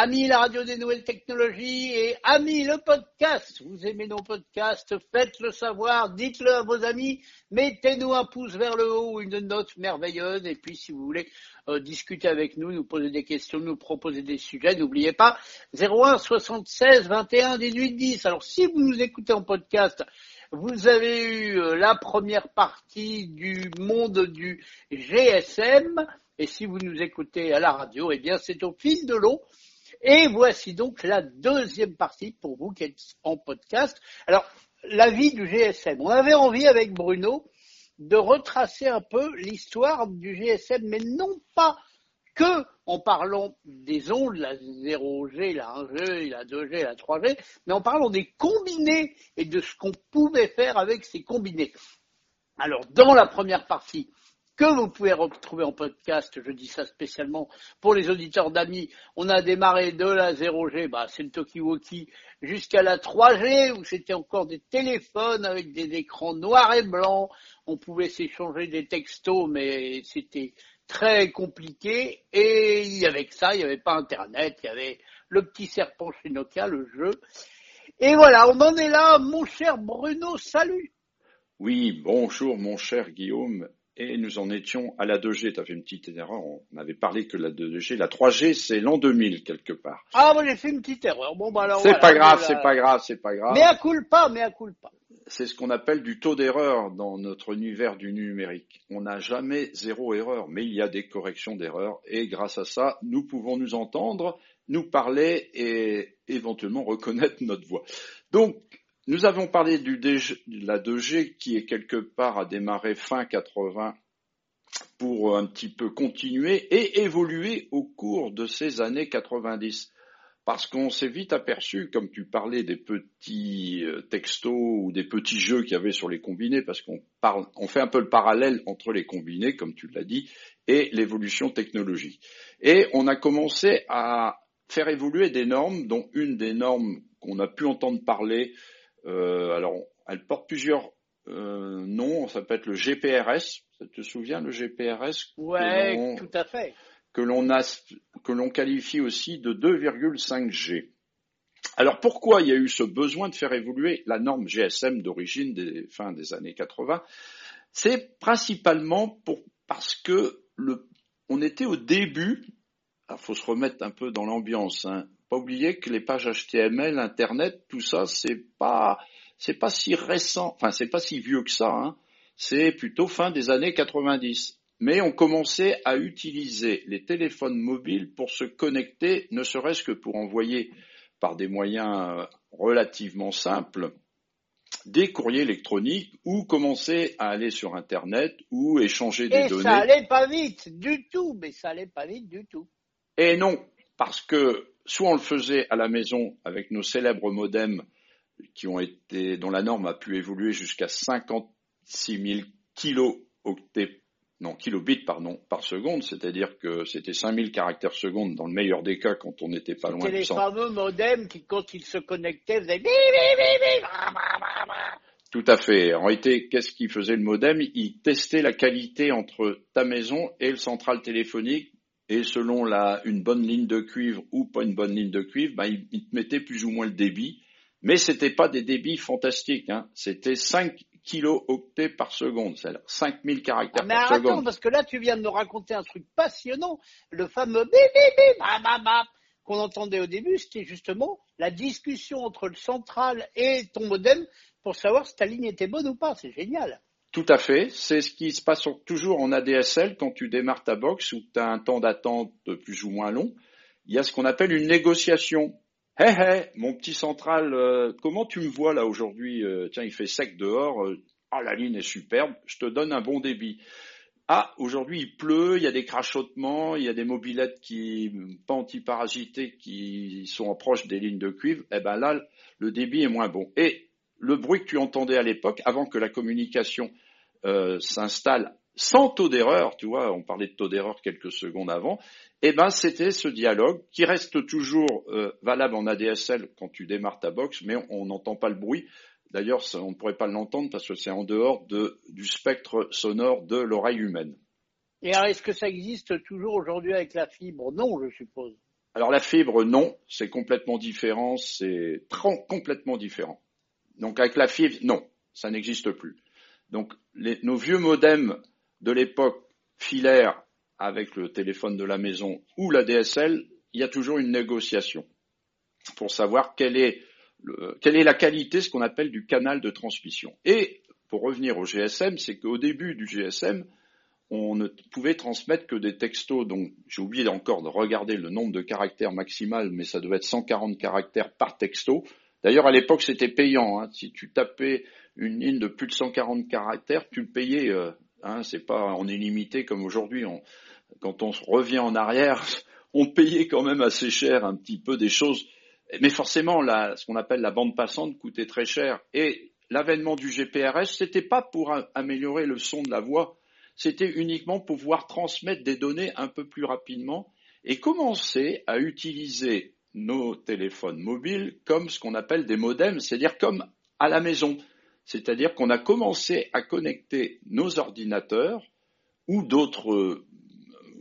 Amis la radio des nouvelles technologies et amis le podcast. Vous aimez nos podcasts, faites-le savoir, dites-le à vos amis, mettez-nous un pouce vers le haut une note merveilleuse. Et puis si vous voulez euh, discuter avec nous, nous poser des questions, nous proposer des sujets, n'oubliez pas 01 76 21 18 10. Alors si vous nous écoutez en podcast, vous avez eu euh, la première partie du monde du GSM. Et si vous nous écoutez à la radio, eh bien c'est au fil de l'eau. Et voici donc la deuxième partie pour vous qui êtes en podcast. Alors, la vie du GSM. On avait envie avec Bruno de retracer un peu l'histoire du GSM, mais non pas que en parlant des ondes, la 0G, la 1G, la 2G, la 3G, mais en parlant des combinés et de ce qu'on pouvait faire avec ces combinés. Alors, dans la première partie, que vous pouvez retrouver en podcast. Je dis ça spécialement pour les auditeurs d'amis. On a démarré de la 0G, bah, c'est le Tokiwoki, jusqu'à la 3G où c'était encore des téléphones avec des écrans noirs et blancs. On pouvait s'échanger des textos, mais c'était très compliqué. Et avec ça, il n'y avait pas Internet, il y avait le petit serpent chez Nokia, le jeu. Et voilà, on en est là, mon cher Bruno, salut Oui, bonjour mon cher Guillaume et nous en étions à la 2G. Tu as fait une petite erreur, on n'avait parlé que la 2G. La 3G, c'est l'an 2000 quelque part. Ah, moi j'ai fait une petite erreur. Bon, bah alors. C'est pas grave, c'est pas grave, c'est pas grave. Mais à culpa, mais à culpa. C'est ce qu'on appelle du taux d'erreur dans notre univers du numérique. On n'a jamais zéro erreur, mais il y a des corrections d'erreurs et grâce à ça, nous pouvons nous entendre, nous parler et éventuellement reconnaître notre voix. Donc, nous avons parlé du de la 2G qui est quelque part à démarrer fin 80 pour un petit peu continuer et évoluer au cours de ces années 90. Parce qu'on s'est vite aperçu, comme tu parlais des petits euh, textos ou des petits jeux qu'il y avait sur les combinés, parce qu'on parle, on fait un peu le parallèle entre les combinés, comme tu l'as dit, et l'évolution technologique. Et on a commencé à faire évoluer des normes, dont une des normes qu'on a pu entendre parler alors, elle porte plusieurs euh, noms. Ça peut être le GPRS. Ça te souviens le GPRS Ouais, tout à fait. Que l'on a, que l'on qualifie aussi de 2,5G. Alors pourquoi il y a eu ce besoin de faire évoluer la norme GSM d'origine des fins des années 80 C'est principalement pour, parce que le, on était au début. Il faut se remettre un peu dans l'ambiance. Hein pas oublier que les pages HTML, Internet, tout ça, c'est pas, c'est pas si récent, enfin, c'est pas si vieux que ça, hein. C'est plutôt fin des années 90. Mais on commençait à utiliser les téléphones mobiles pour se connecter, ne serait-ce que pour envoyer par des moyens euh, relativement simples des courriers électroniques ou commencer à aller sur Internet ou échanger des données. Et ça allait pas vite du tout, mais ça allait pas vite du tout. Et non, parce que soit on le faisait à la maison avec nos célèbres modems qui ont été, dont la norme a pu évoluer jusqu'à 56 000 kilooctets, non, kilobits, pardon, par seconde, c'est-à-dire que c'était 5000 caractères secondes dans le meilleur des cas quand on n'était pas loin du C'était les fameux modems qui, quand ils se connectaient, faisaient tout à fait. En réalité, qu'est-ce qu'il faisait le modem? Il testait la qualité entre ta maison et le central téléphonique et selon la, une bonne ligne de cuivre ou pas une bonne ligne de cuivre, ben, il, te mettait plus ou moins le débit, mais c'était pas des débits fantastiques, hein. c'était 5 kilo-octets par seconde, c'est-à-dire 5000 caractères ah, mais par attends, parce que là tu viens de nous raconter un truc passionnant, le fameux bip qu'on entendait au début, c'était justement la discussion entre le central et ton modem pour savoir si ta ligne était bonne ou pas, c'est génial. Tout à fait. C'est ce qui se passe toujours en ADSL quand tu démarres ta box ou tu as un temps d'attente plus ou moins long. Il y a ce qu'on appelle une négociation. Hé hé, mon petit central, euh, comment tu me vois là aujourd'hui euh, Tiens, il fait sec dehors. Ah, la ligne est superbe. Je te donne un bon débit. Ah, aujourd'hui il pleut, il y a des crachotements, il y a des mobilettes qui pas antiparasitées qui sont proches des lignes de cuivre. Eh ben là, le débit est moins bon. Le bruit que tu entendais à l'époque, avant que la communication euh, s'installe sans taux d'erreur, tu vois, on parlait de taux d'erreur quelques secondes avant, eh ben c'était ce dialogue qui reste toujours euh, valable en ADSL quand tu démarres ta box, mais on n'entend pas le bruit. D'ailleurs, on ne pourrait pas l'entendre parce que c'est en dehors de, du spectre sonore de l'oreille humaine. Et alors, est-ce que ça existe toujours aujourd'hui avec la fibre? Non, je suppose. Alors la fibre, non, c'est complètement différent, c'est complètement différent. Donc avec la fibre, non, ça n'existe plus. Donc les, nos vieux modems de l'époque filaire avec le téléphone de la maison ou la DSL, il y a toujours une négociation pour savoir quelle est, quelle est la qualité, ce qu'on appelle du canal de transmission. Et pour revenir au GSM, c'est qu'au début du GSM, on ne pouvait transmettre que des textos, donc j'ai oublié encore de regarder le nombre de caractères maximal, mais ça devait être 140 caractères par texto. D'ailleurs, à l'époque, c'était payant. Hein. Si tu tapais une ligne de plus de 140 caractères, tu le payais. Euh, hein, c'est pas en illimité comme aujourd'hui. quand on revient en arrière, on payait quand même assez cher un petit peu des choses. Mais forcément, ce qu'on appelle la bande passante coûtait très cher. Et l'avènement du GPRS, c'était pas pour améliorer le son de la voix, c'était uniquement pour pouvoir transmettre des données un peu plus rapidement et commencer à utiliser nos téléphones mobiles comme ce qu'on appelle des modems, c'est-à-dire comme à la maison. C'est-à-dire qu'on a commencé à connecter nos ordinateurs ou d'autres euh,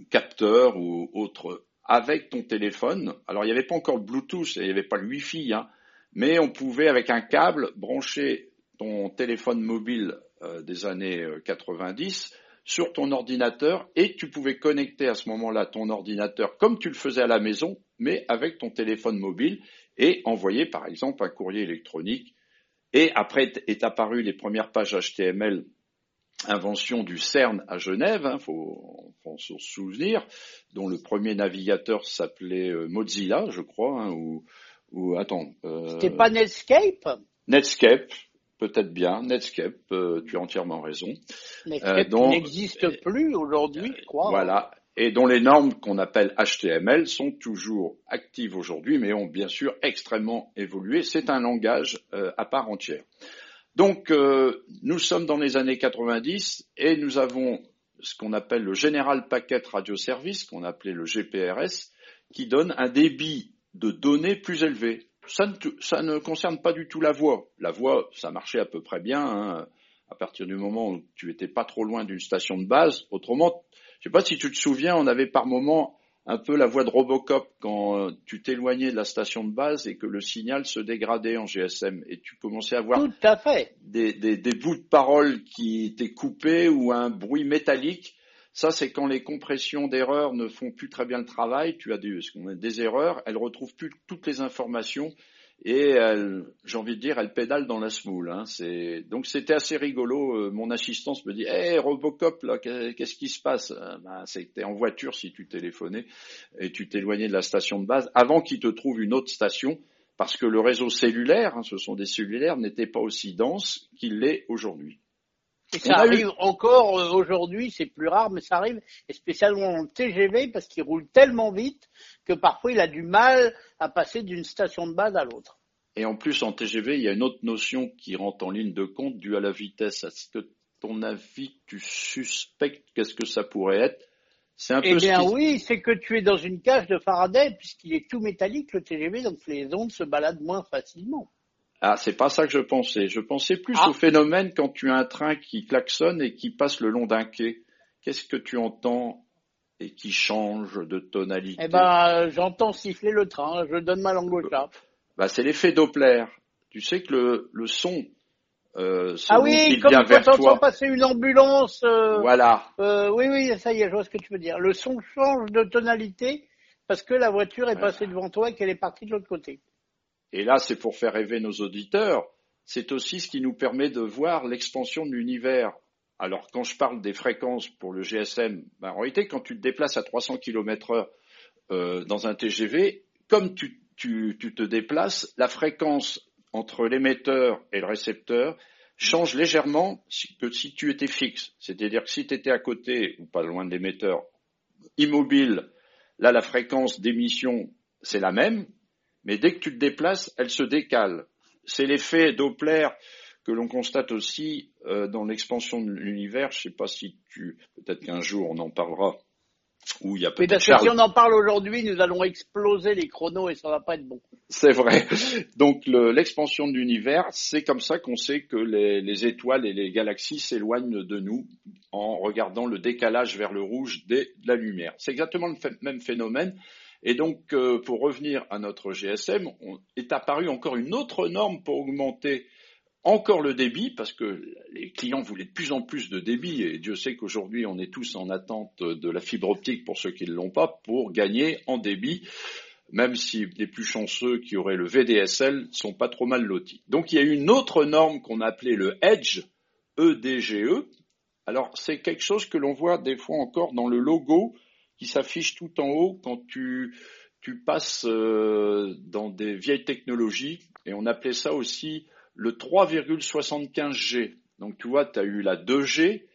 capteurs ou autres avec ton téléphone. Alors il n'y avait pas encore le Bluetooth, il n'y avait pas le Wi-Fi, hein, mais on pouvait avec un câble brancher ton téléphone mobile euh, des années 90 euh, sur ton ordinateur et tu pouvais connecter à ce moment-là ton ordinateur comme tu le faisais à la maison, mais avec ton téléphone mobile et envoyer par exemple un courrier électronique. Et après est apparu les premières pages HTML, invention du CERN à Genève, il hein, faut, se souvenir, dont le premier navigateur s'appelait euh, Mozilla, je crois, hein, ou, ou attends. Euh, C'était pas Netscape? Netscape, peut-être bien. Netscape, euh, tu as entièrement raison. Netscape euh, n'existe plus aujourd'hui, je crois. Voilà. Et dont les normes qu'on appelle HTML sont toujours actives aujourd'hui, mais ont bien sûr extrêmement évolué. C'est un langage euh, à part entière. Donc, nous sommes dans les années 90 et nous avons ce qu'on appelle le General Packet Radio Service, qu'on appelait le GPRS, qui donne un débit de données plus élevé ça ne, concerne pas du tout la voix. La voix, ça marchait à peu près bien hein, à partir du moment où tu étais pas trop loin d'une station de base. Autrement, je sais pas si tu te souviens, on avait par moment un peu la voix de Robocop quand euh, tu t'éloignais de la station de base et que le signal se dégradait en GSM et tu commençais à voir Tout à fait. Des, des bouts de parole qui étaient coupés ou un bruit métallique ça, c'est quand les compressions d'erreurs ne font plus très bien le travail. Tu as des, erreurs, elles retrouvent plus toutes les informations et j'ai envie de dire, elles pédalent dans la smoule. Hein. donc c'était assez rigolo. Euh, mon assistance me dit, hé Robocop, qu'est-ce qui se passe? Euh, ben, C'était en voiture si tu téléphonais et tu t'éloignais de la station de base avant qu'il te trouve une autre station parce que le réseau cellulaire, hein, ce sont des cellulaires, n'était pas aussi dense qu'il l'est aujourd'hui. Et ça arrive encore euh, aujourd'hui, c'est plus rare, mais ça arrive, et spécialement en TGV, parce qu'il roule tellement vite que parfois il a du mal à passer d'une station de base à l'autre. Et en plus, en TGV, il y a une autre notion qui rentre en ligne de compte due à la vitesse. Est-ce que, ton avis, tu suspectes qu'est-ce que ça pourrait être C'est un eh bien oui, c'est que tu es dans une cage de Faraday, puisqu'il est tout métallique, le TGV, donc les ondes se baladent moins facilement. Ah, c'est pas ça que je pensais. Je pensais plus ah. au phénomène quand tu as un train qui klaxonne et qui passe le long d'un quai. Qu'est-ce que tu entends et qui change de tonalité? Eh ben, j'entends siffler le train. Je donne ma langue au chat. Bah, c'est l'effet Doppler. Tu sais que le, le son. Euh, ah oui, comme quand tu entends passer une ambulance. Euh, voilà. Euh, oui, oui, ça y est, je vois ce que tu veux dire. Le son change de tonalité parce que la voiture est passée devant toi et qu'elle est partie de l'autre côté et là c'est pour faire rêver nos auditeurs, c'est aussi ce qui nous permet de voir l'expansion de l'univers. Alors quand je parle des fréquences pour le GSM, ben, en réalité quand tu te déplaces à 300 km heure euh, dans un TGV, comme tu, tu, tu te déplaces, la fréquence entre l'émetteur et le récepteur change légèrement que si tu étais fixe. C'est-à-dire que si tu étais à côté ou pas loin de l'émetteur immobile, là la fréquence d'émission c'est la même, mais dès que tu te déplaces, elle se décale. C'est l'effet Doppler que l'on constate aussi euh, dans l'expansion de l'univers. Je ne sais pas si tu, peut-être qu'un jour on en parlera. Où il y a peut-être si on en parle aujourd'hui, nous allons exploser les chronos et ça va pas être bon. C'est vrai. Donc l'expansion de l'univers, c'est comme ça qu'on sait que les, les, étoiles et les galaxies s'éloignent de nous en regardant le décalage vers le rouge de la lumière. C'est exactement le même phénomène Et donc, euh, pour revenir à notre GSM, est apparue encore une autre norme pour augmenter encore le débit, parce que les clients voulaient de plus en plus de débit, et Dieu sait qu'aujourd'hui on est tous en attente de la fibre optique pour ceux qui ne l'ont pas, pour gagner en débit, même si les plus chanceux qui auraient le VDSL sont pas trop mal lotis. Donc il y a une autre norme qu'on appelait le Edge, EDGE. E. Alors c'est quelque chose que l'on voit des fois encore dans le logo qui s'affiche tout en haut quand tu, passes euh, dans des vieilles technologies, et on appelait ça aussi le 3,75G. Donc tu vois, tu as eu la 2G,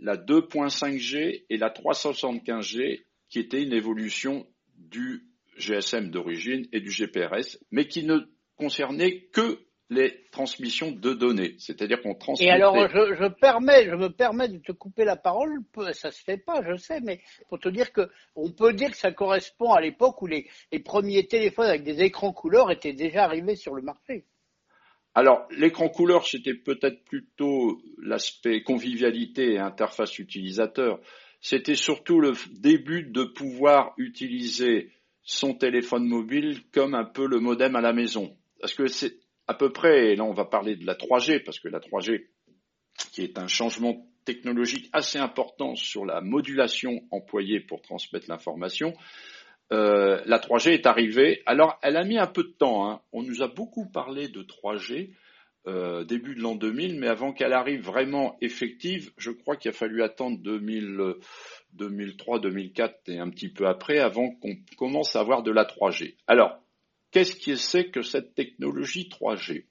la 2.5G et la 375G qui était une évolution du GSM d'origine et du GPRS, mais qui ne concernait que les transmissions de données, c'est-à-dire qu'on transmettait. Et alors, je, je, permets, je me permets de te couper la parole. Ça se fait pas, je sais, mais pour te dire que on peut dire que ça correspond à l'époque où les, les premiers téléphones avec des écrans couleurs étaient déjà arrivés sur le marché. Alors, l'écran couleur, c'était peut-être plutôt l'aspect convivialité et interface utilisateur. C'était surtout le début de pouvoir utiliser son téléphone mobile comme un peu le modem à la maison. Parce que c'est à peu près, et là on va parler de la 3G, parce que la 3G, qui est un changement technologique assez important sur la modulation employée pour transmettre l'information, euh, la 3G est arrivée. Alors, elle a mis un peu de temps. Hein. On nous a beaucoup parlé de 3G euh, début de l'an 2000, mais avant qu'elle arrive vraiment effective, je crois qu'il a fallu attendre 2000, 2003, 2004 et un petit peu après avant qu'on commence à avoir de la 3G. Alors, qu'est-ce qui c'est que cette technologie 3G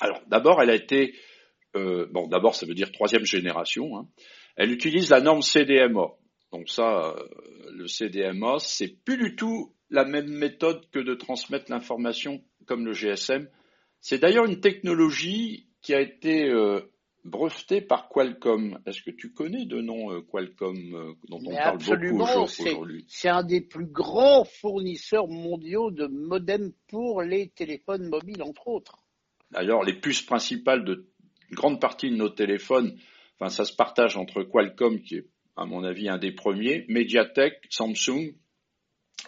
Alors, d'abord, elle a été euh, bon, d'abord, ça veut dire troisième génération. Hein. Elle utilise la norme CDMA. Donc ça, euh, le CDMA, c'est plus du tout la même méthode que de transmettre l'information comme le GSM. C'est d'ailleurs une technologie qui a été euh, brevetée par Qualcomm. Est-ce que tu connais de nom euh, Qualcomm dont on parle beaucoup aujourd'hui? C'est un des plus grands fournisseurs mondiaux de modems pour les téléphones mobiles, entre autres. D'ailleurs, les puces principales de une grande partie de nos téléphones, enfin, ça se partage entre Qualcomm, qui est à mon avis un des premiers, Mediatek, Samsung.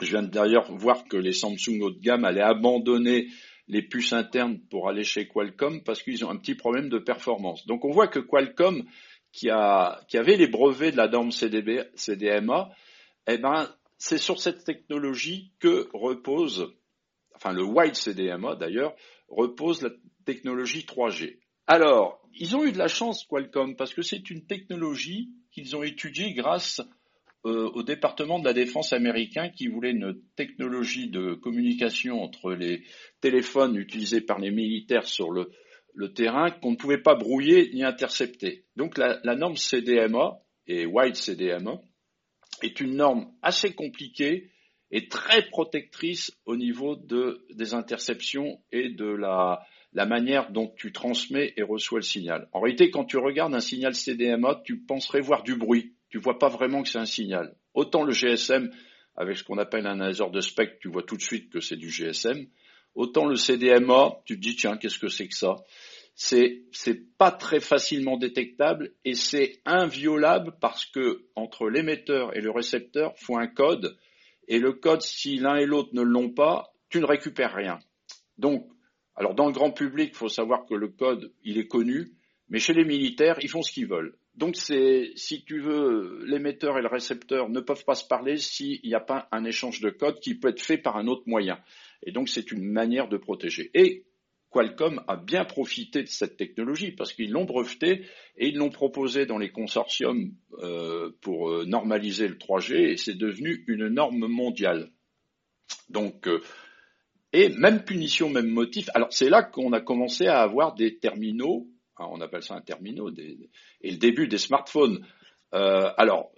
Je viens d'ailleurs voir que les Samsung haut de gamme allaient abandonner les puces internes pour aller chez Qualcomm parce qu'ils ont un petit problème de performance. Donc on voit que Qualcomm, qui, a, qui avait les brevets de la norme CDB, CDMA, eh ben, c'est sur cette technologie que repose, enfin le wide CDMA d'ailleurs, repose la technologie 3G. Alors, ils ont eu de la chance, Qualcomm, parce que c'est une technologie qu'ils ont étudiée grâce au département de la défense américain qui voulait une technologie de communication entre les téléphones utilisés par les militaires sur le, terrain qu'on ne pouvait pas brouiller ni intercepter. Donc la, norme CDMA et Wide CDMA est une norme assez compliquée et très protectrice au niveau de, des interceptions et de la, la manière dont tu transmets et reçois le signal. En réalité, quand tu regardes un signal CDMA, tu penserais voir du bruit. Tu vois pas vraiment que c'est un signal. Autant le GSM, avec ce qu'on appelle un laser de spectre, tu vois tout de suite que c'est du GSM. Autant le CDMA, tu te dis, tiens, qu'est-ce que c'est que ça? C'est, c'est pas très facilement détectable et c'est inviolable parce que entre l'émetteur et le récepteur faut un code et le code, si l'un et l'autre ne l'ont pas, tu ne récupères rien. Donc, alors dans le grand public, il faut savoir que le code, il est connu, mais chez les militaires, ils font ce qu'ils veulent. Donc c'est, si tu veux, l'émetteur et le récepteur ne peuvent pas se parler s'il n'y a pas un échange de code qui peut être fait par un autre moyen. Et donc c'est une manière de protéger. Et Qualcomm a bien profité de cette technologie parce qu'ils l'ont breveté et ils l'ont proposé dans les consortiums euh, pour euh, normaliser le 3G et c'est devenu une norme mondiale. Donc euh, et même punition, même motif. Alors c'est là qu'on a commencé à avoir des terminaux, on appelle ça un terminal, et le début des smartphones. Euh, alors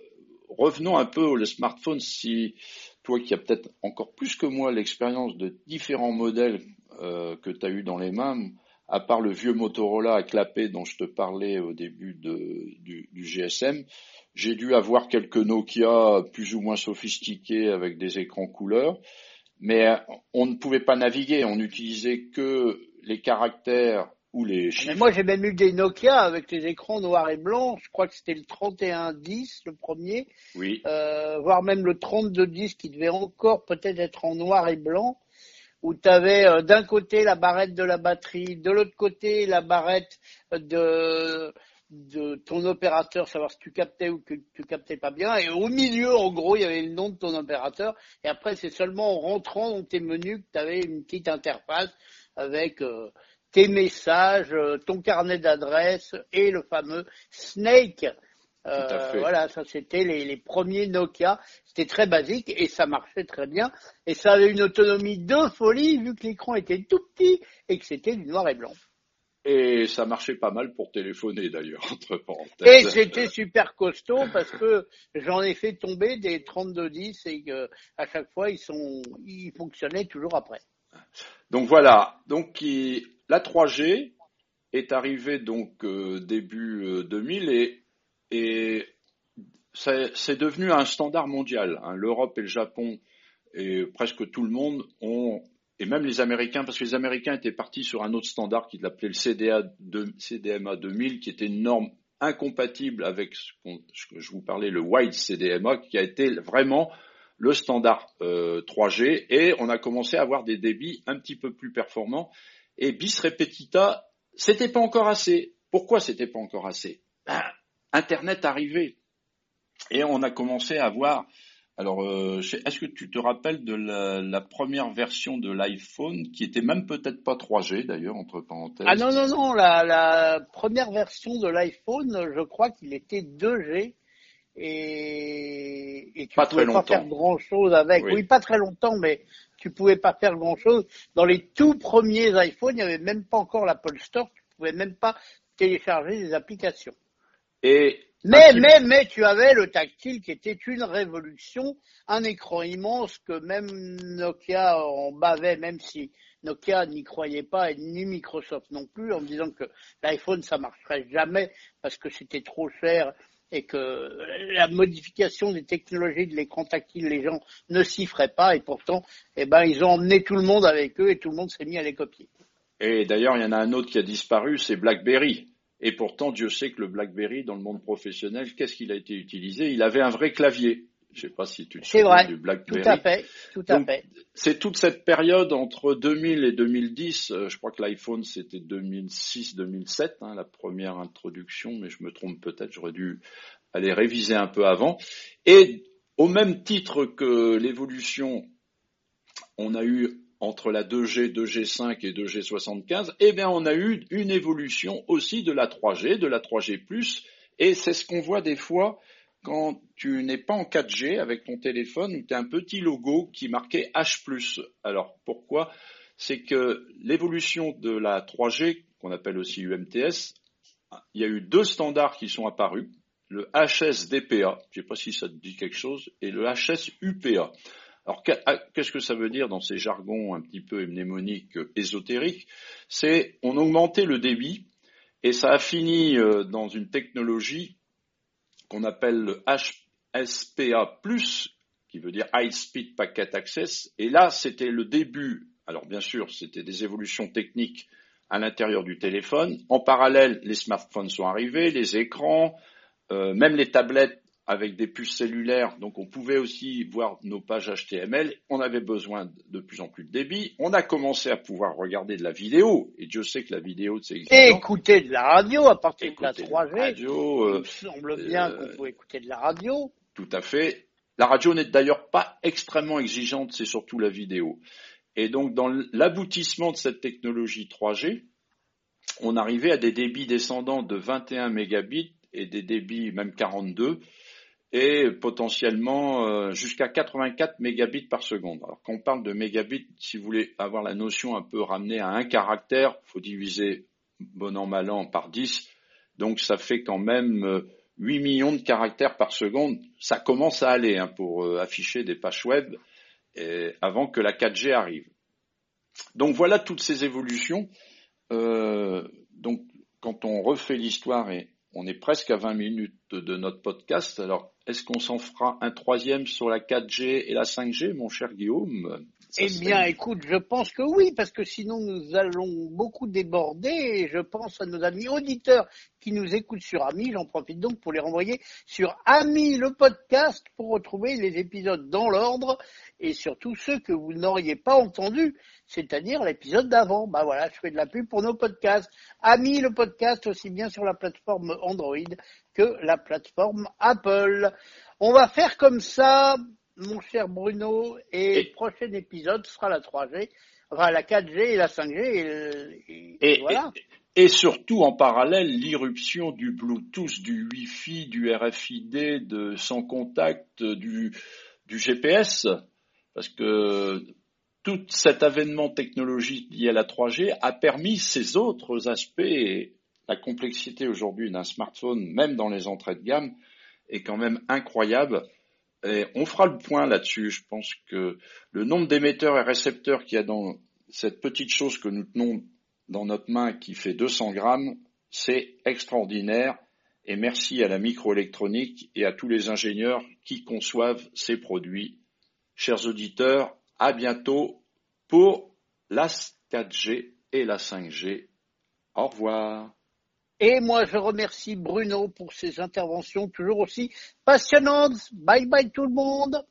revenons un peu au smartphone. Si toi qui as peut-être encore plus que moi l'expérience de différents modèles euh, que tu as eu dans les mains, à part le vieux Motorola à clapper dont je te parlais au début du, du GSM, j'ai dû avoir quelques Nokia plus ou moins sophistiqués avec des écrans couleurs mais on ne pouvait pas naviguer, on n'utilisait que les caractères les Mais moi, j'ai même eu des Nokia avec les écrans noirs et blancs. Je crois que c'était le 3110, le premier, Oui, euh, voire même le 3210 qui devait encore peut-être être en noir et blanc, où tu avais d'un côté la barrette de la batterie, de l'autre côté la barrette de, de ton opérateur, savoir si tu captais ou que tu captais pas bien, et au milieu, en gros, il y avait le nom de ton opérateur, et après, c'est seulement en rentrant dans tes menus que tu avais une petite interface avec euh, tes messages, euh, ton carnet d'adresses et le fameux Snake. Euh, voilà, ça c'était les, les premiers Nokia. C'était très basique et ça marchait très bien. Et ça avait une autonomie de folie vu que l'écran était tout petit et que c'était du noir et blanc. et ça marchait pas mal pour téléphoner d'ailleurs, entre Et parenthèses. c'était super costaud parce que j'en ai fait tomber des 3210 et que à chaque fois ils sont, ils fonctionnaient toujours après. Donc voilà, donc qui- la 3G est arrivée donc euh, début euh, 2000 et, et c'est devenu un standard mondial. hein. L'Europe et le Japon et presque tout le monde ont, et même les Américains, parce que les Américains étaient partis sur un autre standard qu'ils appelaient le CDA CDMA 2000, qui était une norme incompatible avec ce, que je vous parlais, le Wide CDMA, qui a été vraiment le standard euh, 3G, et on a commencé à avoir des débits un petit peu plus performants. Et bis repetita, c'était pas encore assez. Pourquoi c'était pas encore assez? Ben, Internet arrivait et on a commencé à avoir. Alors, euh, est-ce que tu te rappelles de la, la première version de l'iPhone qui était même peut-être pas 3G d'ailleurs entre parenthèses? Ah non, non, non, la, la première version de l'iPhone, je crois qu'il était 2G et, et tu très pouvais pas faire grand chose avec. Oui. Oui. pas très longtemps, mais tu pouvais pas faire grand chose. Dans les tout premiers iPhones, il n'y avait même pas encore l'Apple Store, tu pouvais même pas télécharger des applications. Et Mais, mais, mais tu avais le tactile qui était une révolution, un écran immense que même Nokia en bavait, même si Nokia n'y croyait pas et ni Microsoft non plus, en disant que l'iPhone ça marcherait jamais parce que c'était trop cher et que la modification des technologies de l'écran tactile, les gens ne s'y feraient pas et pourtant, eh ben, ils ont emmené tout le monde avec eux et tout le monde s'est mis à les copier. Et d'ailleurs, il y en a un autre qui a disparu, c'est BlackBerry. Et pourtant, Dieu sait que le BlackBerry, dans le monde professionnel, qu'est-ce qu'il a été utilisé? Il avait un vrai clavier. Je sais pas si tu te C'est souviens vrai, du Tout BlackBerry. à fait, tout à Donc, fait. C'est toute cette période entre 2000 et 2010. euh, je crois que l'iPhone c'était 2006-2007, hein, la première introduction, mais je me trompe peut-être. J'aurais dû aller réviser un peu avant. Et au même titre que l'évolution, on a eu entre la 2G, 2G5 et 2G75, eh bien on a eu une évolution aussi de la 3G, de la 3G+, et c'est ce qu'on voit des fois quand tu n'es pas en 4G avec ton téléphone tu as un petit logo qui marquait H+. Alors pourquoi? C'est que l'évolution de la 3G, qu'on appelle aussi UMTS, il y a eu deux standards qui sont apparus, le HSDPA, je ne sais pas si ça te dit quelque chose, et le HSUPA. Alors qu'est-ce que ça veut dire dans ces jargons un petit peu mnémoniques ésotériques? C'est on augmentait le débit et ça a fini euh, dans une technologie qu'on appelle le HSPA+, qui veut dire High Speed Packet Access. Et là, c'était le début. Alors bien sûr, c'était des évolutions techniques à l'intérieur du téléphone. En parallèle, les smartphones sont arrivés, les écrans, euh, même les tablettes avec des puces cellulaires, donc on pouvait aussi voir nos pages HTML. On avait besoin de plus en plus de débit. On a commencé à pouvoir regarder de la vidéo, et Dieu sait que la vidéo, c'est exigeant. Et écouter de la radio à partir de la Écouter 3G. la radio, Il euh, me semble bien euh, qu'on pouvait écouter de la radio. Tout à fait. La radio n'est d'ailleurs pas extrêmement exigeante, c'est surtout la vidéo. Et donc, dans l'aboutissement de cette technologie 3G, on arrivait à des débits descendants de 21 mégabits et des débits même 42 et potentiellement euh, jusqu'à 84 mégabits par seconde. Alors quand on parle de mégabits, si vous voulez avoir la notion un peu ramenée à un caractère, faut diviser bon an mal an par 10, donc ça fait quand même euh, 8 millions de caractères par seconde. Ça commence à aller hein, pour euh, afficher des pages web avant que la 4G arrive. Donc voilà toutes ces évolutions. Euh, donc quand on refait l'histoire et on est presque à 20 minutes de, notre podcast, alors est-ce qu'on s'en fera un troisième sur la 4G et la 5G, mon cher Guillaume? Eh bien, écoute, je pense que oui, parce que sinon nous allons beaucoup déborder et je pense à nos amis auditeurs qui nous écoutent sur Ami. J'en profite donc pour les renvoyer sur Ami le podcast pour retrouver les épisodes dans l'ordre et surtout ceux que vous n'auriez pas entendus, c'est-à-dire l'épisode d'avant. Bah voilà, je fais de la pub pour nos podcasts. Ami le podcast aussi bien sur la plateforme Android que la plateforme Apple. On va faire comme ça mon cher Bruno, et, le prochain épisode sera la 3G, enfin la 4G et la 5G, et, voilà. Et, surtout en parallèle, l'irruption du Bluetooth, du Wi-Fi, du RFID, de sans contact, du, du GPS, parce que tout cet avènement technologique lié à la 3G a permis ces autres aspects. La complexité aujourd'hui d'un smartphone, même dans les entrées de gamme, est quand même incroyable on fera le point là-dessus. Je pense que le nombre d'émetteurs et récepteurs qu'il y a dans cette petite chose que nous tenons dans notre main qui fait 200 grammes, c'est extraordinaire. Et merci à la microélectronique et à tous les ingénieurs qui conçoivent ces produits. Chers auditeurs, à bientôt pour la 4G et la 5G. Au revoir. Et moi, je remercie Bruno pour ses interventions toujours aussi passionnantes. Bye bye tout le monde.